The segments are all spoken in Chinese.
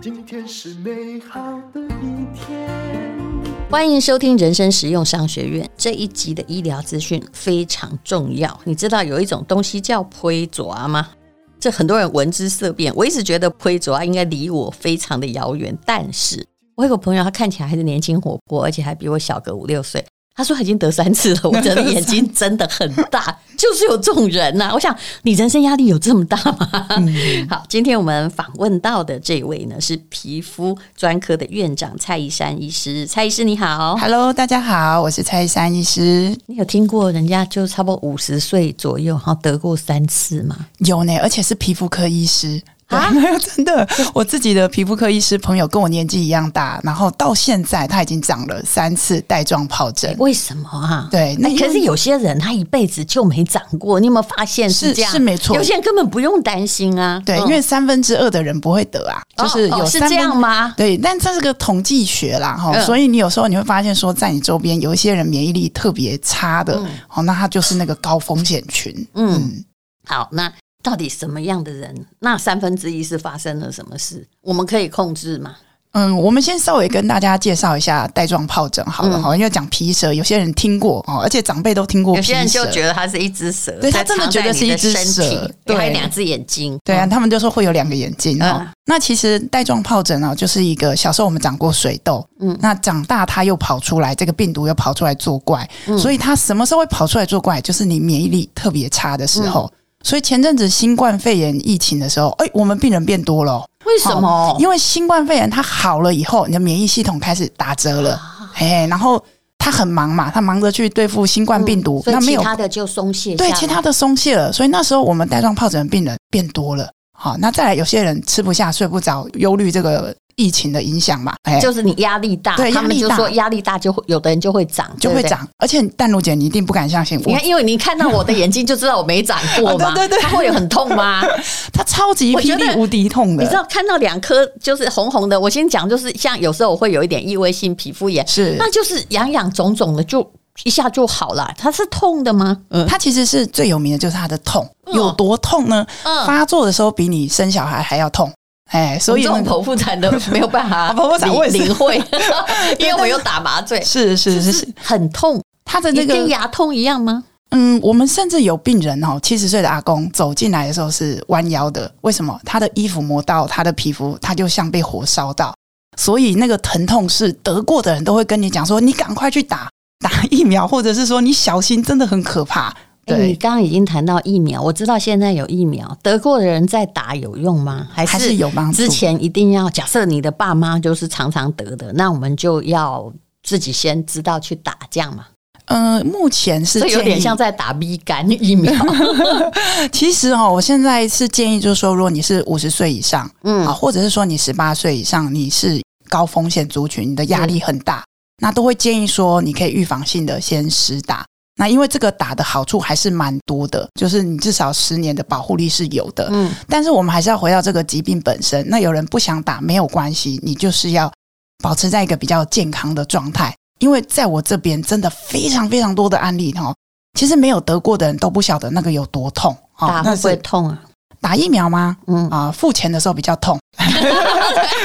今天是美好的一天。欢迎收听人生实用商学院这一集的医疗资讯非常重要。你知道有一种东西叫批蛇吗？这很多人闻之色变。我一直觉得批蛇应该离我非常的遥远，但是我有个朋友，他看起来还是年轻活泼，而且还比我小个五六岁。他说他已经得三次了，我觉得眼睛真的很大，就是有这种人呐、啊。我想你人生压力有这么大吗？嗯、好，今天我们访问到的这位呢是皮肤专科的院长蔡依山医师。蔡医师你好，Hello，大家好，我是蔡依山医师。你有听过人家就差不多五十岁左右，然后得过三次吗？有呢，而且是皮肤科医师。啊，没 有真的，我自己的皮肤科医师朋友跟我年纪一样大，然后到现在他已经长了三次带状疱疹。为什么啊？对，那可是有些人他一辈子就没长过，你有没有发现是这样？是，是没错，有些人根本不用担心啊。对，因为三分之二的人不会得啊，就是有是这样吗？对，但这是个统计学啦，哈，所以你有时候你会发现说，在你周边有一些人免疫力特别差的，哦，那他就是那个高风险群。嗯，好，那。到底什么样的人？那三分之一是发生了什么事？我们可以控制吗？嗯，我们先稍微跟大家介绍一下带状疱疹好了哈，因为讲皮蛇，有些人听过哦，而且长辈都听过。有些人就觉得它是一只蛇，对，他真的觉得是一只蛇，对，还有两只眼睛，对啊，他们就说会有两个眼睛哦。那其实带状疱疹啊，就是一个小时候我们长过水痘，嗯，那长大它又跑出来，这个病毒又跑出来作怪，所以它什么时候会跑出来作怪？就是你免疫力特别差的时候。所以前阵子新冠肺炎疫情的时候，哎，我们病人变多了。为什么？因为新冠肺炎它好了以后，你的免疫系统开始打折了，哎，然后他很忙嘛，他忙着去对付新冠病毒，那没有其他的就松懈，对，其他的松懈了。所以那时候我们带状疱疹的病人变多了。好，那再来有些人吃不下、睡不着，忧虑这个。疫情的影响嘛，哎，就是你压力大，对，他们就说压力大就会有的人就会长，就会长。而且淡如姐，你一定不敢相信，你看，因为你看到我的眼睛就知道我没长过嘛，对对对，它会有很痛吗？它超级霹雳无敌痛的，你知道看到两颗就是红红的，我先讲，就是像有时候我会有一点异位性皮肤炎，是，那就是痒痒肿肿的，就一下就好了。它是痛的吗？嗯，它其实是最有名的就是它的痛，有多痛呢？嗯，发作的时候比你生小孩还要痛。哎，所以这种剖腹产的 没有办法剖腹产领会，因为我有打麻醉，是是是是，很痛。他的那个跟牙痛一样吗？嗯，我们甚至有病人哦，七十岁的阿公走进来的时候是弯腰的，为什么？他的衣服磨到他的皮肤，他就像被火烧到，所以那个疼痛是得过的人都会跟你讲说，你赶快去打打疫苗，或者是说你小心，真的很可怕。对，你刚刚已经谈到疫苗，我知道现在有疫苗，得过的人再打有用吗？还是有帮助？之前一定要假设你的爸妈就是常常得的，那我们就要自己先知道去打，这样嘛？呃，目前是有点像在打 B 肝疫苗。其实哈，我现在是建议，就是说，如果你是五十岁以上，嗯，啊或者是说你十八岁以上，你是高风险族群，你的压力很大，那都会建议说，你可以预防性的先施打。那因为这个打的好处还是蛮多的，就是你至少十年的保护力是有的。嗯，但是我们还是要回到这个疾病本身。那有人不想打没有关系，你就是要保持在一个比较健康的状态。因为在我这边真的非常非常多的案例哈，其实没有得过的人都不晓得那个有多痛。打会不会痛啊？打疫苗吗？嗯啊，付钱的时候比较痛。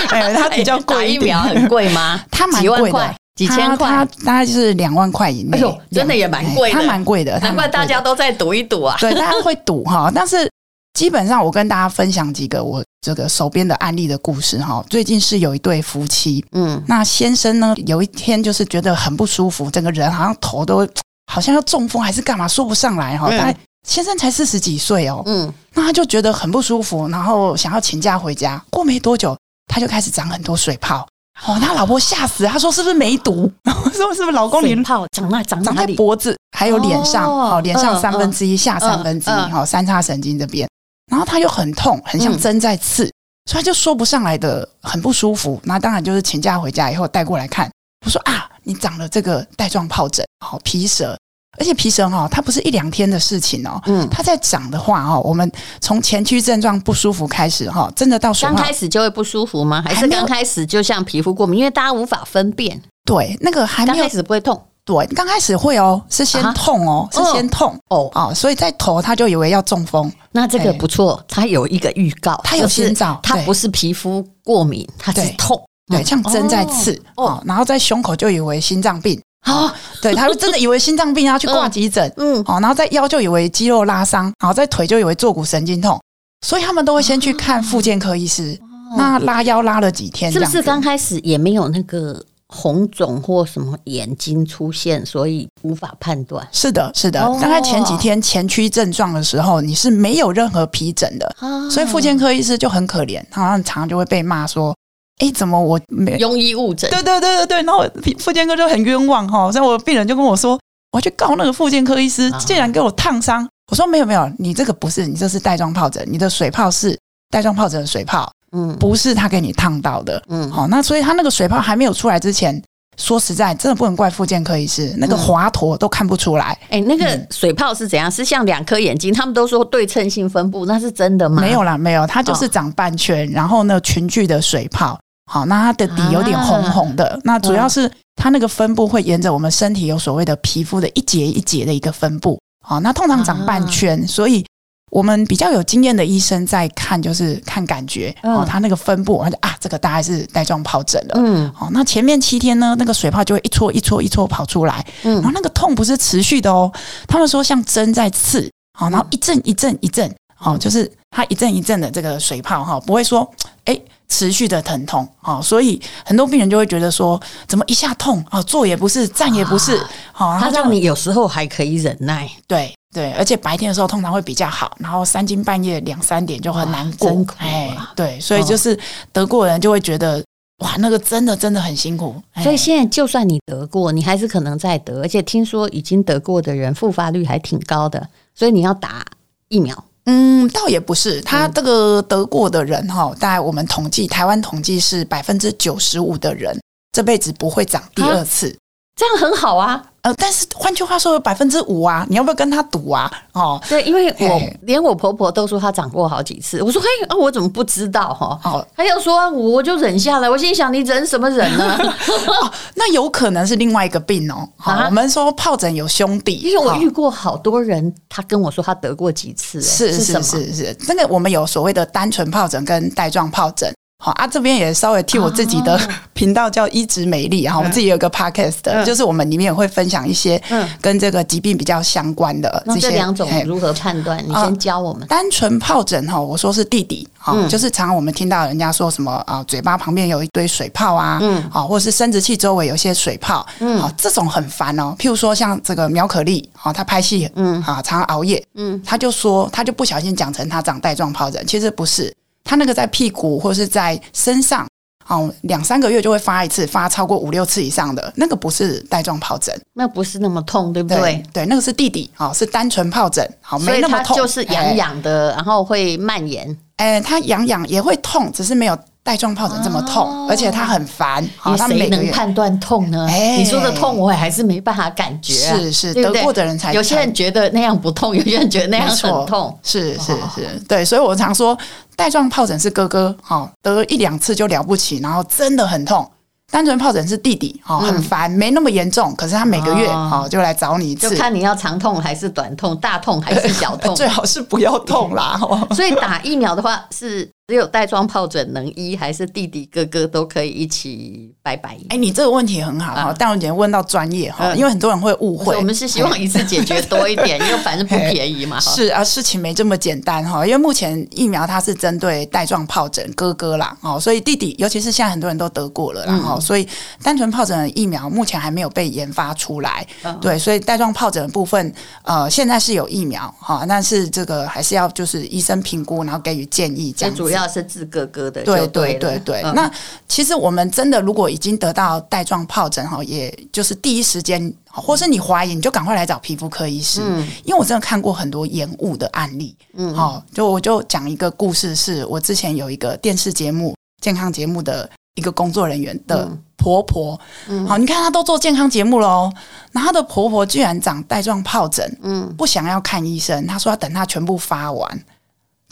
哎，它比较贵。打疫苗很贵吗？它蛮贵的。几千块，它大概就是两万块以内。哎呦，真的也蛮贵的，它蛮贵的，难怪大家都在赌一赌啊。对，大家会赌哈，但是基本上我跟大家分享几个我这个手边的案例的故事哈。最近是有一对夫妻，嗯，那先生呢有一天就是觉得很不舒服，整个人好像头都好像要中风还是干嘛，说不上来哈。但先生才四十几岁哦，嗯，那他就觉得很不舒服，然后想要请假回家。过没多久，他就开始长很多水泡。哦，他老婆吓死了，他说是不是梅毒？说是不是老公脸泡长那长长在脖子，还有脸上，哦，脸上三分之一，下三分之一，哈，三叉神经这边，然后他又很痛，很像针在刺，所以他就说不上来的，很不舒服。那当然就是请假回家以后带过来看，我说啊，你长了这个带状疱疹，好皮蛇。而且皮疹哈，它不是一两天的事情哦。嗯，它在长的话哦，我们从前驱症状不舒服开始哈，真的到刚开始就会不舒服吗？还是刚开始就像皮肤过敏？因为大家无法分辨。对，那个还没有。刚开始不会痛，对，刚开始会哦，是先痛哦，啊、是先痛。哦。啊，所以在头他就以为要中风。那这个不错，他有一个预告，他有先兆，他不是皮肤过敏，他是痛，对，像针在刺哦，然后在胸口就以为心脏病啊，对，他就真的以为心脏病，然后去挂急诊，嗯，好，然后在腰就以为肌肉拉伤，然后在腿就以为坐骨神经痛，所以他们都会先去看复健科医师。那拉腰拉了几天，是不是刚开始也没有那个？红肿或什么眼睛出现，所以无法判断。是的，是的。大概前几天前驱症状的时候，你是没有任何皮疹的，所以复健科医师就很可怜，他常常就会被骂说：“哎，怎么我没庸医误诊？”对对对对对。然后复健科就很冤枉哈，所以我病人就跟我说：“我要去告那个复健科医师，竟然给我烫伤。”我说：“没有没有，你这个不是，你这是带状疱疹，你的水泡是带状疱疹的水泡。”嗯，不是他给你烫到的，嗯，好，那所以他那个水泡还没有出来之前，说实在，真的不能怪复健科医师，那个滑坨都看不出来。哎、嗯欸，那个水泡是怎样？是像两颗眼睛？他们都说对称性分布，那是真的吗？没有啦，没有，它就是长半圈，哦、然后呢，群聚的水泡。好，那它的底有点红红的，啊、那主要是它那个分布会沿着我们身体有所谓的皮肤的一节一节的一个分布。好，那通常长半圈，啊、所以。我们比较有经验的医生在看，就是看感觉、嗯、哦，他那个分布，啊，这个大概是带状疱疹了。嗯，好，那前面七天呢，那个水泡就会一撮一撮一撮跑出来，嗯，然后那个痛不是持续的哦，他们说像针在刺，好，然后一阵一阵一阵，好，就是它一阵一阵的这个水泡哈，不会说哎持续的疼痛，啊，所以很多病人就会觉得说，怎么一下痛啊，坐也不是，站也不是，好，他让你有时候还可以忍耐，对。对，而且白天的时候通常会比较好，然后三更半夜两三点就很难过，哎，对，所以就是得过的人就会觉得，哇，那个真的真的很辛苦。所以现在就算你得过，你还是可能再得，而且听说已经得过的人复发率还挺高的，所以你要打疫苗。嗯，倒也不是，他这个得过的人哈，大概我们统计台湾统计是百分之九十五的人这辈子不会长第二次，啊、这样很好啊。呃，但是换句话说，有百分之五啊，你要不要跟他赌啊？哦，对，因为我连我婆婆都说她长过好几次。我说，嘿，啊，我怎么不知道哈？哦，她又说，我就忍下来。我心想，你忍什么忍呢？哦，那有可能是另外一个病哦。好，我们说疱疹有兄弟，因为我遇过好多人，他跟我说他得过几次，是是是是，那个我们有所谓的单纯疱疹跟带状疱疹。好啊，这边也稍微替我自己的频道叫一直美丽，然后我自己有个 podcast 的，就是我们里面也会分享一些跟这个疾病比较相关的这些。这两种如何判断？你先教我们。单纯疱疹哈，我说是弟弟，哈，就是常常我们听到人家说什么啊，嘴巴旁边有一堆水泡啊，嗯，好，或者是生殖器周围有些水泡，嗯，好，这种很烦哦。譬如说像这个苗可丽，啊，她拍戏，嗯，啊，常常熬夜，嗯，他就说她就不小心讲成她长带状疱疹，其实不是。他那个在屁股或是在身上，哦，两三个月就会发一次，发超过五六次以上的那个不是带状疱疹，那不是那么痛，对不对？对，对，那个是弟弟，哦，是单纯疱疹，好，没那么痛，就是痒痒的，然后会蔓延。哎，他痒痒也会痛，只是没有。带状疱疹这么痛，哦、而且它很烦。你谁能判断痛呢？哎、你说的痛，我也还是没办法感觉、啊。是是，对对得过的人才。有些人觉得那样不痛，有些人觉得那样很痛。是是是，对。所以我常说，带状疱疹是哥哥，哈，得一两次就了不起，然后真的很痛。单纯疱疹是弟弟，哦，很烦，没那么严重，可是他每个月哦就来找你一次，就看你要长痛还是短痛，大痛还是小痛，最好是不要痛啦。所以打疫苗的话是。只有带状疱疹能医，还是弟弟哥哥都可以一起拜拜？哎，你这个问题很好哈，但我姐问到专业哈，因为很多人会误会。我们是希望一次解决多一点，因为反正不便宜嘛。是啊，事情没这么简单哈，因为目前疫苗它是针对带状疱疹哥哥啦，哦，所以弟弟，尤其是现在很多人都得过了，然后所以单纯疱疹的疫苗目前还没有被研发出来。对，所以带状疱疹的部分，呃，现在是有疫苗哈，但是这个还是要就是医生评估，然后给予建议这样子。主要是治哥哥的，对对对对。嗯、那其实我们真的如果已经得到带状疱疹哈，也就是第一时间，或是你怀疑，你就赶快来找皮肤科医师，嗯、因为我真的看过很多延误的案例。嗯，好，就我就讲一个故事，是我之前有一个电视节目健康节目的一个工作人员的婆婆。嗯，好，你看她都做健康节目喽，那她的婆婆居然长带状疱疹，嗯，不想要看医生，她说要等她全部发完。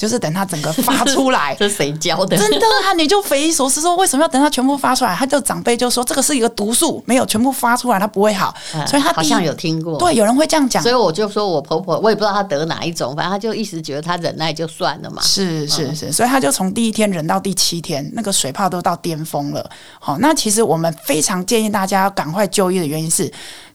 就是等它整个发出来，这谁教的？真的啊，你就匪夷所思说，为什么要等它全部发出来？他就长辈就说这个是一个毒素，没有全部发出来它不会好。嗯、所以他好像有听过，对，有人会这样讲。所以我就说我婆婆，我也不知道她得哪一种，反正她就一直觉得她忍耐就算了嘛。是是是，所以她就从第一天忍到第七天，那个水泡都到巅峰了。好，那其实我们非常建议大家要赶快就医的原因是，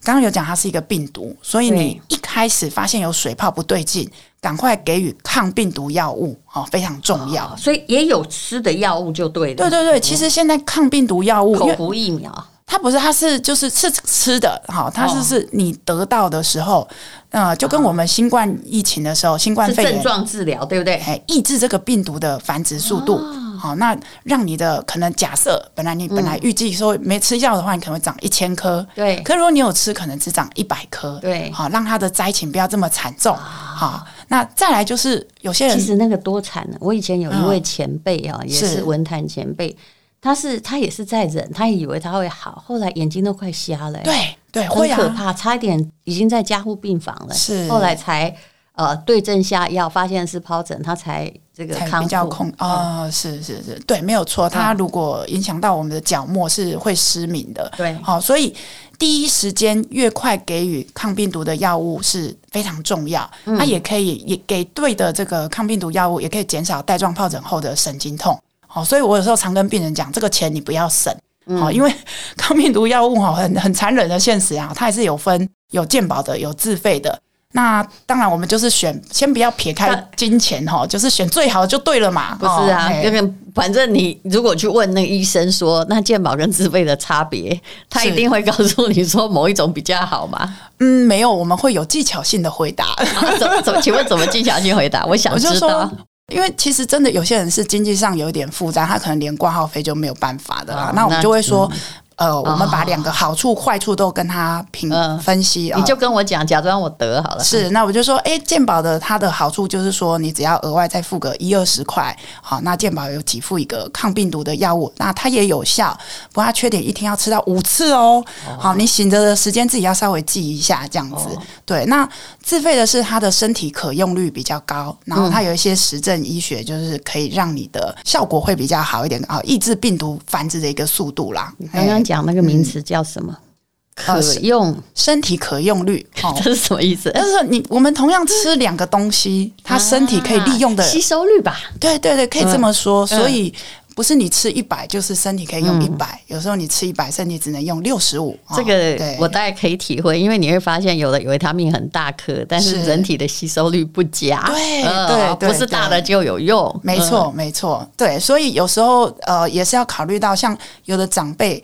刚刚有讲它是一个病毒，所以你一开始发现有水泡不对劲。赶快给予抗病毒药物，哦，非常重要。所以也有吃的药物就对了。对对对，其实现在抗病毒药物口服疫苗，它不是，它是就是是吃的，哈，它是是你得到的时候，呃，就跟我们新冠疫情的时候，新冠肺炎症状治疗，对不对？哎，抑制这个病毒的繁殖速度。好，那让你的可能假设，本来你本来预计说没吃药的话，你可能会长一千颗，对。可如果你有吃，可能只长一百颗，对。好，让它的灾情不要这么惨重，好。那再来就是有些人，其实那个多惨呢。我以前有一位前辈啊，也是文坛前辈，他是他也是在忍，他也以为他会好，后来眼睛都快瞎了，对对，很可怕，差一点已经在加护病房了，是后来才呃对症下药，发现是疱疹，他才这个才比较控啊，是是是，对，没有错，他如果影响到我们的角膜是会失明的，对，好，所以。第一时间越快给予抗病毒的药物是非常重要，它也可以也给对的这个抗病毒药物，也可以减少带状疱疹后的神经痛。好，所以我有时候常跟病人讲，这个钱你不要省，好，因为 抗病毒药物哈很很残忍的现实啊，它还是有分有健保的，有自费的。那当然，我们就是选，先不要撇开金钱哈，就是选最好的就对了嘛。不是啊，因为反正你如果去问那个医生说，那健保跟自费的差别，他一定会告诉你说某一种比较好嘛？嗯，没有，我们会有技巧性的回答。怎 么怎么？请问怎么技巧性回答？我想知道。因为其实真的有些人是经济上有一点负担，他可能连挂号费就没有办法的啦。那我们就会说。呃，我们把两个好处、坏处都跟他评分析。你就跟我讲，假装我得好了。是，那我就说，哎，健保的它的好处就是说，你只要额外再付个一二十块，好，那健保有给付一个抗病毒的药物，那它也有效。不过它缺点一天要吃到五次哦。好，你醒着的时间自己要稍微记一下，这样子。对，那自费的是它的身体可用率比较高，然后它有一些实证医学，就是可以让你的效果会比较好一点啊，抑制病毒繁殖的一个速度啦。刚刚。讲那个名词叫什么？可用身体可用率，这是什么意思？就是说你我们同样吃两个东西，它身体可以利用的吸收率吧？对对对，可以这么说。所以不是你吃一百就是身体可以用一百，有时候你吃一百，身体只能用六十五。这个我大概可以体会，因为你会发现有的维他命很大颗，但是人体的吸收率不佳。对对，不是大的就有用。没错没错，对，所以有时候呃也是要考虑到，像有的长辈。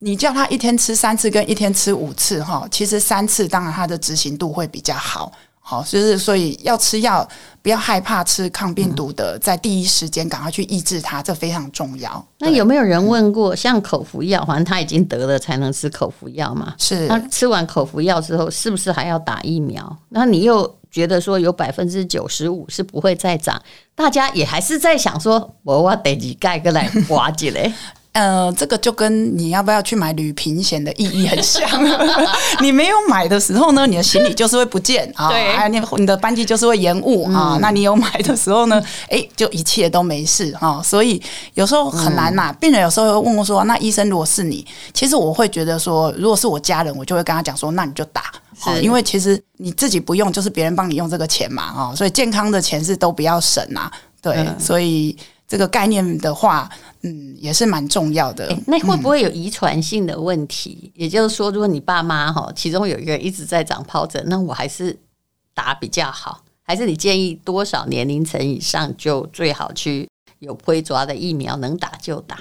你叫他一天吃三次跟一天吃五次哈，其实三次当然他的执行度会比较好，好，就是所以要吃药不要害怕吃抗病毒的，在第一时间赶快去抑制它，这非常重要。那有没有人问过，像口服药，反正他已经得了才能吃口服药嘛？是，那吃完口服药之后，是不是还要打疫苗？那你又觉得说有百分之九十五是不会再长，大家也还是在想说，我我得几盖个来刮起来。呃，这个就跟你要不要去买旅平险的意义很像。你没有买的时候呢，你的行李就是会不见啊，还有你你的班机就是会延误啊。嗯、那你有买的时候呢，哎，就一切都没事啊。所以有时候很难呐、病人有时候会问我说：“那医生，如果是你，其实我会觉得说，如果是我家人，我就会跟他讲说，那你就打，是因为其实你自己不用，就是别人帮你用这个钱嘛啊。所以健康的钱是都不要省啊。对，嗯、所以。这个概念的话，嗯，也是蛮重要的。那会不会有遗传性的问题？嗯、也就是说，如果你爸妈哈，其中有一个人一直在长疱疹，那我还是打比较好？还是你建议多少年龄层以上就最好去有会抓的疫苗，能打就打？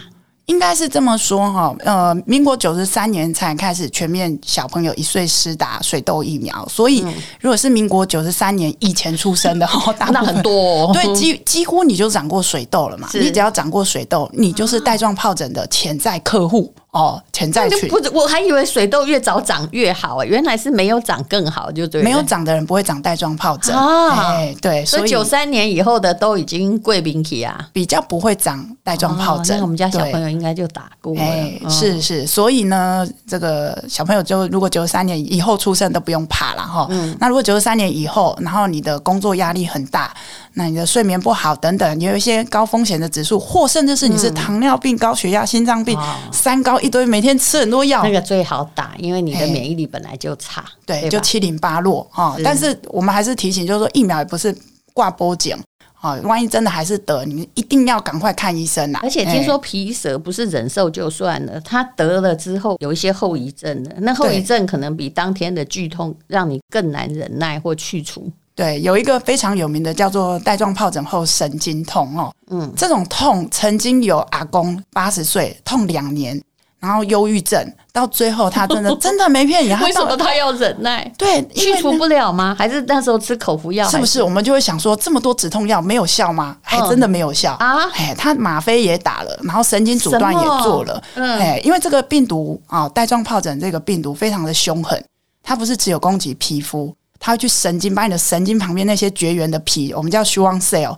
应该是这么说哈，呃，民国九十三年才开始全面小朋友一岁施打水痘疫苗，所以如果是民国九十三年以前出生的哈，那很多，对，几几乎你就长过水痘了嘛，你只要长过水痘，你就是带状疱疹的潜在客户哦，潜在群不，我还以为水痘越早长越好哎，原来是没有长更好，就对。没有长的人不会长带状疱疹啊，对，所以九三年以后的都已经贵宾体啊，比较不会长带状疱疹。那我们家小朋友应该就打过。哎，是是，所以呢，这个小朋友就如果九三年以后出生都不用怕了哈。嗯，那如果九三年以后，然后你的工作压力很大，那你的睡眠不好等等，你有一些高风险的指数，或甚至是你是糖尿病、高血压、心脏病、三高。一堆每天吃很多药，那个最好打，因为你的免疫力本来就差，对，对就七零八落哈。但是我们还是提醒，就是说疫苗也不是挂保证啊，万一真的还是得，你一定要赶快看医生呐。而且听说皮蛇不是忍受就算了，他得了之后有一些后遗症的，那后遗症可能比当天的剧痛让你更难忍耐或去除。对，有一个非常有名的叫做带状疱疹后神经痛哦，嗯，这种痛曾经有阿公八十岁痛两年。然后忧郁症到最后，他真的 真的没骗你。为什么他要忍耐？对，去除不了吗？还是那时候吃口服药？是不是？我们就会想说，这么多止痛药没有效吗？还真的没有效啊！哎，他吗啡也打了，然后神经阻断也做了。嗯哎，因为这个病毒啊，带状疱疹这个病毒非常的凶狠，它不是只有攻击皮肤，它会去神经，把你的神经旁边那些绝缘的皮，我们叫 Schwann cell，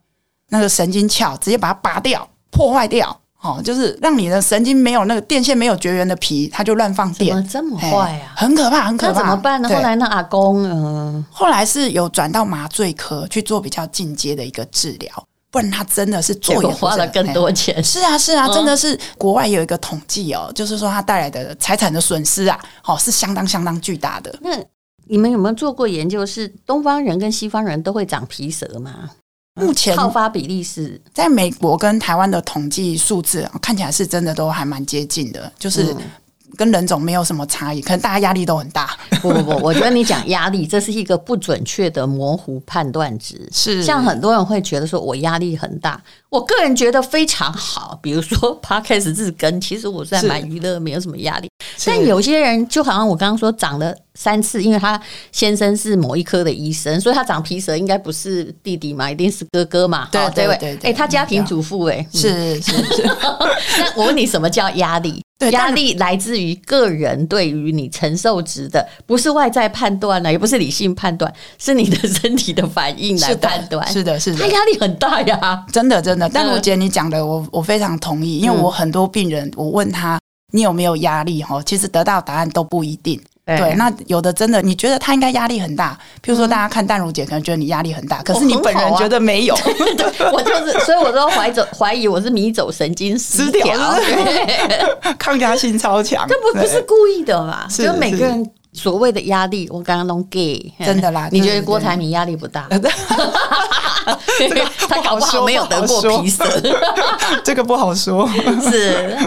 那个神经鞘，直接把它拔掉，破坏掉。哦，就是让你的神经没有那个电线没有绝缘的皮，它就乱放电，怎么这么坏啊？很可怕，很可怕。那怎么办呢？后来那阿公，嗯，后来是有转到麻醉科去做比较进阶的一个治疗，不然他真的是做也花了更多钱。是啊，是啊，真的是国外有一个统计哦，就是说他带来的财产的损失啊，哦，是相当相当巨大的。那你们有没有做过研究？是东方人跟西方人都会长皮蛇吗？目前好发比例是在美国跟台湾的统计数字看起来是真的都还蛮接近的，就是跟人种没有什么差异，可能大家压力都很大。不不不，我觉得你讲压力，这是一个不准确的模糊判断值。是像很多人会觉得说我压力很大，我个人觉得非常好。比如说 Podcast 日更，其实我是还蛮娱乐，没有什么压力。但有些人就好像我刚刚说长了三次，因为他先生是某一科的医生，所以他长皮蛇应该不是弟弟嘛，一定是哥哥嘛。对对对，对，哎，他家庭主妇哎，是是是。那我问你，什么叫压力？压力来自于个人对于你承受值的，不是外在判断了，也不是理性判断，是你的身体的反应来判断。是的，是的，他压力很大呀，真的真的。但我觉得你讲的，我我非常同意，因为我很多病人，我问他。你有没有压力？哈，其实得到答案都不一定。对，那有的真的，你觉得他应该压力很大。譬如说，大家看淡如姐，可能觉得你压力很大，可是你本人觉得没有。我就是，所以我都怀着怀疑我是迷走神经失调，抗压性超强。这不不是故意的嘛？就每个人所谓的压力，我刚刚弄 gay，真的啦。你觉得郭台铭压力不大？他搞不好没有得过皮疹，这个不好说。是。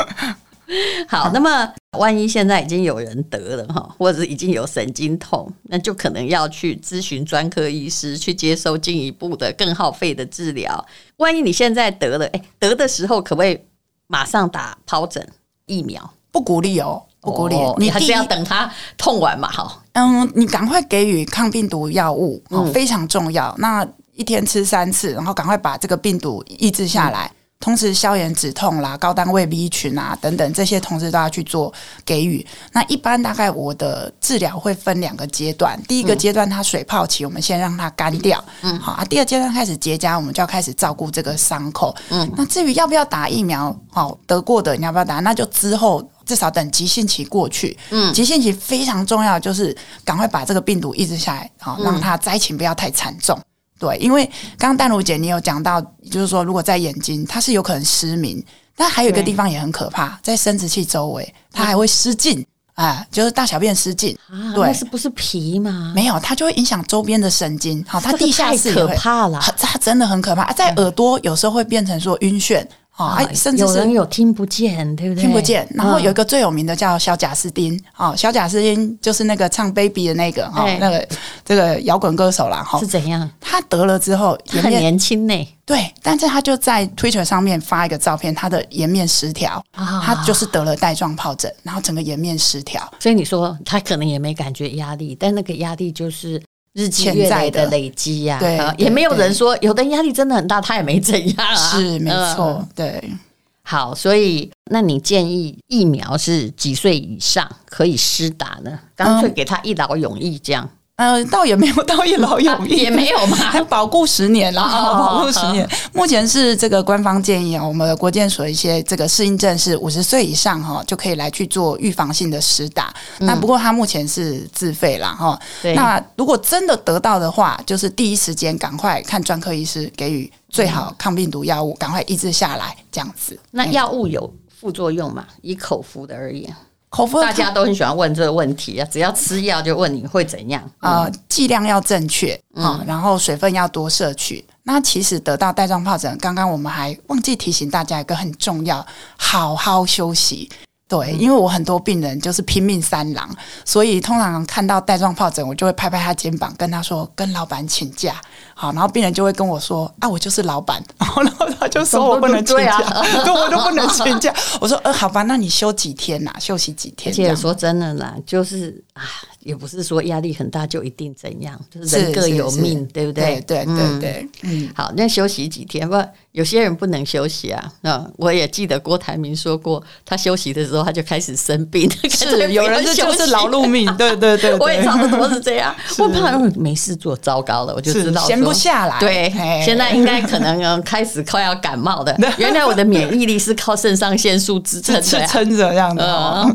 好，那么万一现在已经有人得了哈，或者是已经有神经痛，那就可能要去咨询专科医师，去接受进一步的更耗费的治疗。万一你现在得了，哎，得的时候可不可以马上打疱疹疫苗？不鼓励哦，不鼓励，哦、你还是要等它痛完嘛。好，嗯，你赶快给予抗病毒药物，嗯，非常重要。那一天吃三次，然后赶快把这个病毒抑制下来。嗯同时消炎止痛啦，高单位 B 群啊等等这些，同时都要去做给予。那一般大概我的治疗会分两个阶段，第一个阶段它水泡期，我们先让它干掉，嗯，好啊。第二阶段开始结痂，我们就要开始照顾这个伤口，嗯。那至于要不要打疫苗，好，得过的你要不要打？那就之后至少等急性期过去，嗯，急性期非常重要，就是赶快把这个病毒抑制下来，好，让它灾情不要太惨重。对，因为刚刚淡如姐你有讲到，就是说如果在眼睛，它是有可能失明，但还有一个地方也很可怕，在生殖器周围，它还会失禁啊，就是大小便失禁。啊，对，那是不是皮吗？没有，它就会影响周边的神经。好，它地下室可怕了，它真的很可怕。在耳朵有时候会变成说晕眩。哦，哎，甚至是有人有听不见，对不对？听不见。然后有一个最有名的叫小贾斯汀，哦，小贾斯汀就是那个唱 Baby 的那个哈，那个这个摇滚歌手啦。哈。是怎样？他得了之后，很年轻呢。对，但是他就在 Twitter 上面发一个照片，他的颜面失调，他就是得了带状疱疹，然后整个颜面失调。所以你说他可能也没感觉压力，但那个压力就是。日积月累的累积呀，对，也没有人说有的压力真的很大，他也没怎样啊。是没错，对。好，所以那你建议疫苗是几岁以上可以施打呢？干脆给他一劳永逸这样。呃，倒也没有到一劳永逸，也没有嘛，还保固十年了，保固十年。目前是这个官方建议啊，我们的国健所一些这个适应症是五十岁以上哈，就可以来去做预防性的施打。那不过他目前是自费啦哈。那如果真的得到的话，就是第一时间赶快看专科医师，给予最好抗病毒药物，赶快医治下来这样子。那药物有副作用吗？以口服的而言？口服大家都很喜欢问这个问题啊，只要吃药就问你会怎样？呃，剂量要正确啊，然后水分要多摄取。那其实得到带状疱疹，刚刚我们还忘记提醒大家一个很重要，好好休息。对，因为我很多病人就是拼命三郎，所以通常看到带状疱疹，我就会拍拍他肩膀，跟他说：“跟老板请假。”好，然后病人就会跟我说：“啊，我就是老板。” 然后他就说我不能请假，对，我都不能请假。我说：“呃，好吧，那你休几天呐？休息几天？”而且说真的啦，就是啊。也不是说压力很大就一定怎样，就是人各有命，对不对？对对对对，嗯。好，那休息几天？不，有些人不能休息啊。那我也记得郭台铭说过，他休息的时候他就开始生病。是，有人这就是劳碌命。对对对，我也差不多是这样。我怕没事做，糟糕了，我就知道闲不下来。对，现在应该可能开始快要感冒的。原来我的免疫力是靠肾上腺素支撑的，撑着这样的。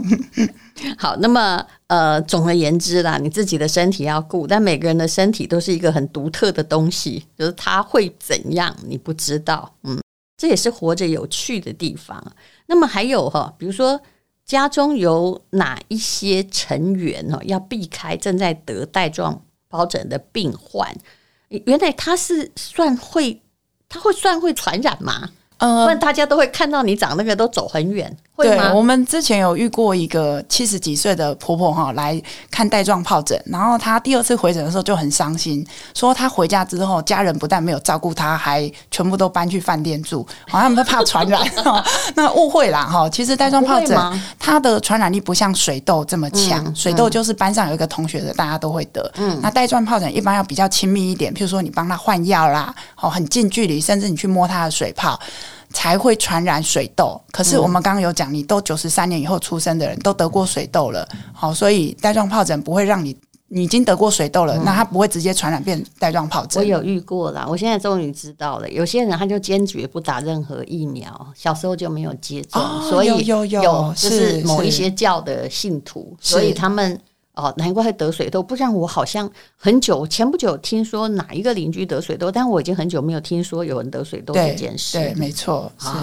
好，那么呃，总而言之啦，你自己的身体要顾，但每个人的身体都是一个很独特的东西，就是他会怎样，你不知道，嗯，这也是活着有趣的地方。那么还有哈，比如说家中有哪一些成员哦，要避开正在得带状疱疹的病患，原来他是算会，他会算会传染吗？呃，问大家都会看到你长那个都走很远。对，我们之前有遇过一个七十几岁的婆婆哈，来看带状疱疹，然后她第二次回诊的时候就很伤心，说她回家之后，家人不但没有照顾她，还全部都搬去饭店住，好像他们怕传染。那误会啦哈，其实带状疱疹它的传染力不像水痘这么强，嗯、水痘就是班上有一个同学的，大家都会得。嗯，那带状疱疹一般要比较亲密一点，譬如说你帮他换药啦，哦，很近距离，甚至你去摸他的水泡。才会传染水痘。可是我们刚刚有讲，你都九十三年以后出生的人都得过水痘了，好，所以带状疱疹不会让你，你已经得过水痘了，那它不会直接传染变带状疱疹。我有遇过啦，我现在终于知道了，有些人他就坚决不打任何疫苗，小时候就没有接种，所以有有有就是某一些教的信徒，所以他们。哦，难怪会得水痘，不然我好像很久前不久听说哪一个邻居得水痘，但我已经很久没有听说有人得水痘这件事。对，对没错，是、哦、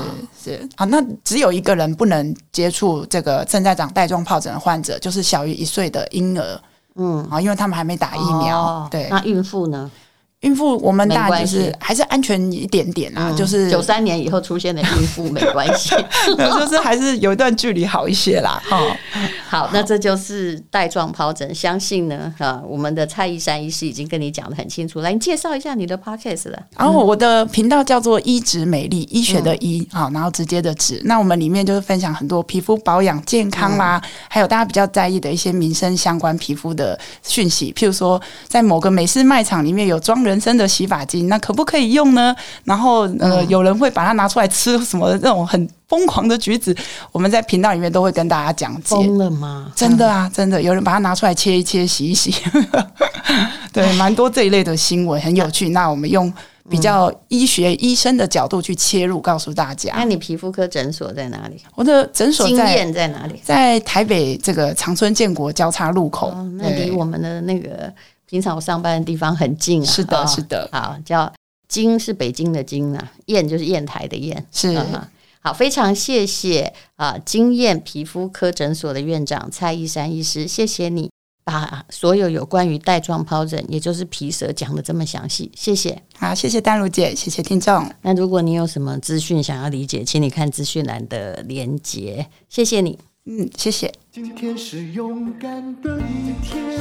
是。啊，那只有一个人不能接触这个正在长带状疱疹的患者，就是小于一岁的婴儿。嗯，啊，因为他们还没打疫苗。哦、对，那孕妇呢？孕妇，我们大就是还是安全一点点啊，就是九三年以后出现的孕妇没关系，就是还是有一段距离好一些啦。哈，好，那这就是带状疱疹，相信呢，啊，我们的蔡逸珊医师已经跟你讲的很清楚，来，你介绍一下你的 podcast 了。然后我的频道叫做医植美丽，医学的医，好，然后直接的植。那我们里面就是分享很多皮肤保养、健康啦，还有大家比较在意的一些民生相关皮肤的讯息，譬如说，在某个美式卖场里面有装人。人参的洗发精，那可不可以用呢？然后呃，有人会把它拿出来吃，什么那种很疯狂的橘子，我们在频道里面都会跟大家讲解。疯了吗？真的啊，真的，有人把它拿出来切一切、洗一洗，对，蛮多这一类的新闻，很有趣。那我们用比较医学医生的角度去切入，告诉大家。那你皮肤科诊所在哪里？我的诊所在在哪里？在台北这个长春建国交叉路口，哦、那离我们的那个。平常我上班的地方很近啊，是的，是的。好，叫京是北京的京啊，燕就是砚台的砚，是。好，非常谢谢啊，金燕皮肤科诊所的院长蔡一山医师，谢谢你把所有有关于带状疱疹，也就是皮蛇讲得这么详细，谢谢。好，谢谢丹如姐，谢谢听众。那如果你有什么资讯想要理解，请你看资讯栏的连接，谢谢你。嗯，谢谢。今天是勇敢的一天，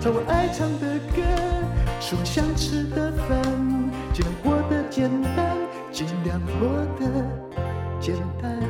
唱我爱唱的歌吃我想吃的饭尽量过得简单尽量过得简单。